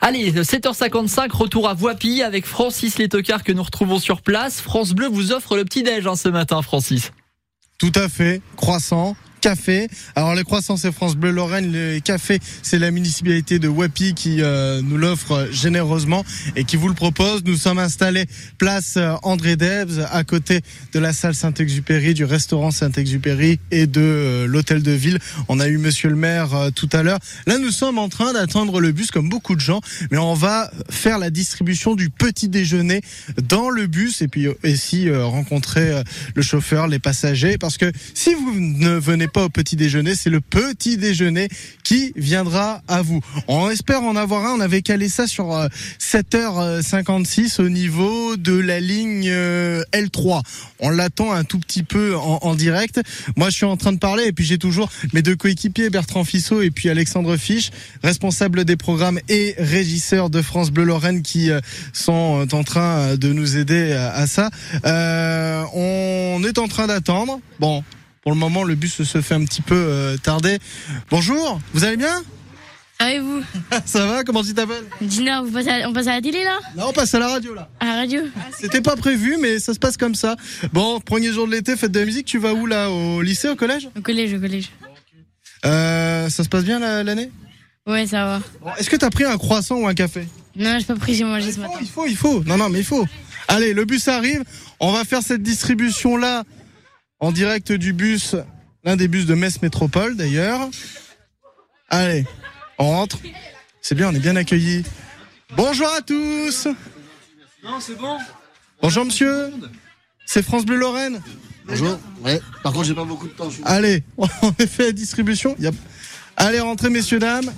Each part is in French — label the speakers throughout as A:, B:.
A: Allez, 7h55, retour à Voipy avec Francis Létocard que nous retrouvons sur place. France Bleu vous offre le petit-déj hein, ce matin, Francis.
B: Tout à fait, croissant, café. Alors les croissants c'est France Bleu Lorraine, les cafés c'est la municipalité de Wapi qui euh, nous l'offre généreusement et qui vous le propose. Nous sommes installés place euh, André Debs à côté de la salle Saint-Exupéry, du restaurant Saint-Exupéry et de euh, l'hôtel de ville. On a eu monsieur le maire tout à l'heure. Là nous sommes en train d'attendre le bus comme beaucoup de gens, mais on va faire la distribution du petit déjeuner dans le bus et puis aussi rencontrer le chauffeur, les passagers parce que si vous ne venez pas au petit déjeuner, c'est le petit déjeuner qui viendra à vous. On espère en avoir un, on avait calé ça sur 7h56 euh, au niveau de la ligne euh, L3. On l'attend un tout petit peu en, direct. Moi je suis en train de parler et puis j'ai toujours mes deux coéquipiers Bertrand Fissot et puis Alexandre Fisch, responsables des programmes et régisseurs de France Bleu Lorraine qui euh, sont en train de nous aider à ça. on est en train d'attendre. Bon, pour le moment, le bus se fait un petit peu euh, tarder. Bonjour, vous allez bien?
C: Ah et vous?
B: Ça va? Comment tu t'appelles?
C: Dina, on passe à la télé là?
B: Là, on passe à la radio là.
C: À la radio
B: C'était pas prévu, mais ça se passe comme ça. Bon, premier jour de l'été, fête de la musique, tu vas où là? Au lycée, au collège?
C: Au collège, au collège.
B: Euh, ça se passe bien l'année?
C: Ouais, ça va.
B: Est-ce que t'as pris un croissant ou un café?
C: Non, j'ai pas pris, j'ai mangé ce matin.
B: Il faut, il faut. Non, non, mais il faut. Allez, le bus arrive. On va faire cette distribution là en direct du bus, l'un des bus de Metz Métropole d'ailleurs. Allez, on rentre. C'est bien, on est bien accueillis. Bonjour à tous.
D: Non, c'est bon.
B: Bonjour monsieur. C'est France Bleu Lorraine.
E: Bonjour. Ouais. Par contre, j'ai pas beaucoup de temps.
B: Allez, on fait la distribution. Allez, rentrez messieurs dames.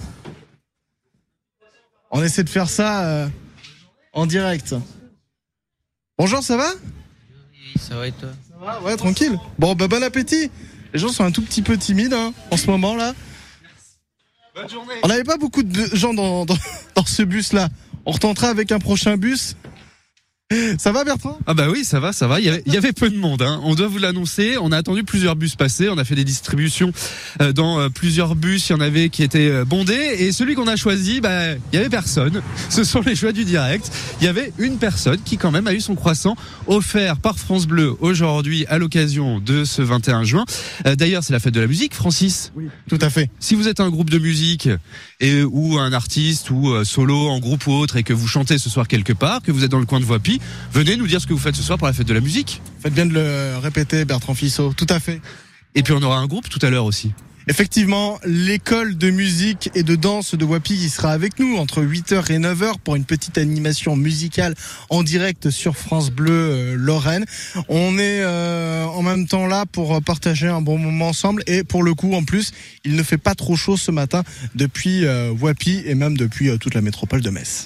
B: On essaie de faire ça euh, en direct. Bonjour, ça va?
D: Ça va et toi?
B: Ouais, tranquille. Bon, bah, bon appétit. Les gens sont un tout petit peu timides hein, en ce moment là. Bonne journée. On n'avait pas beaucoup de gens dans, dans, dans ce bus là. On retentera avec un prochain bus. Ça va Bertrand?
F: Ah bah oui, ça va, ça va. Il y avait, peu de monde. Hein. On doit vous l'annoncer. On a attendu plusieurs bus passer. On a fait des distributions euh, dans euh, plusieurs bus. Il y en avait qui étaient euh, bondés. Et celui qu'on a choisi, bah, il y avait personne. Ce sont les choix du direct. Il y avait une personne qui quand même a eu son croissant offert par France Bleu aujourd'hui à l'occasion de ce 21 juin. D'ailleurs, c'est la fête de la musique, Francis.
B: Oui, tout à fait.
F: Si vous êtes un groupe de musique et ou un artiste ou solo en groupe ou autre et que vous chantez ce soir quelque part, que vous êtes dans le coin de Voipy, venez nous dire ce que vous faites ce soir pour la fête de la musique.
B: Faites bien de le répéter, Bertrand Fissot. Tout à fait.
F: Et puis on aura un groupe tout à l'heure aussi.
B: Effectivement, l'école de musique et de danse de Wapi qui sera avec nous entre 8h et 9h pour une petite animation musicale en direct sur France Bleu euh, Lorraine. On est euh, en même temps là pour partager un bon moment ensemble et pour le coup en plus, il ne fait pas trop chaud ce matin depuis euh, Wapi et même depuis toute la métropole de Metz.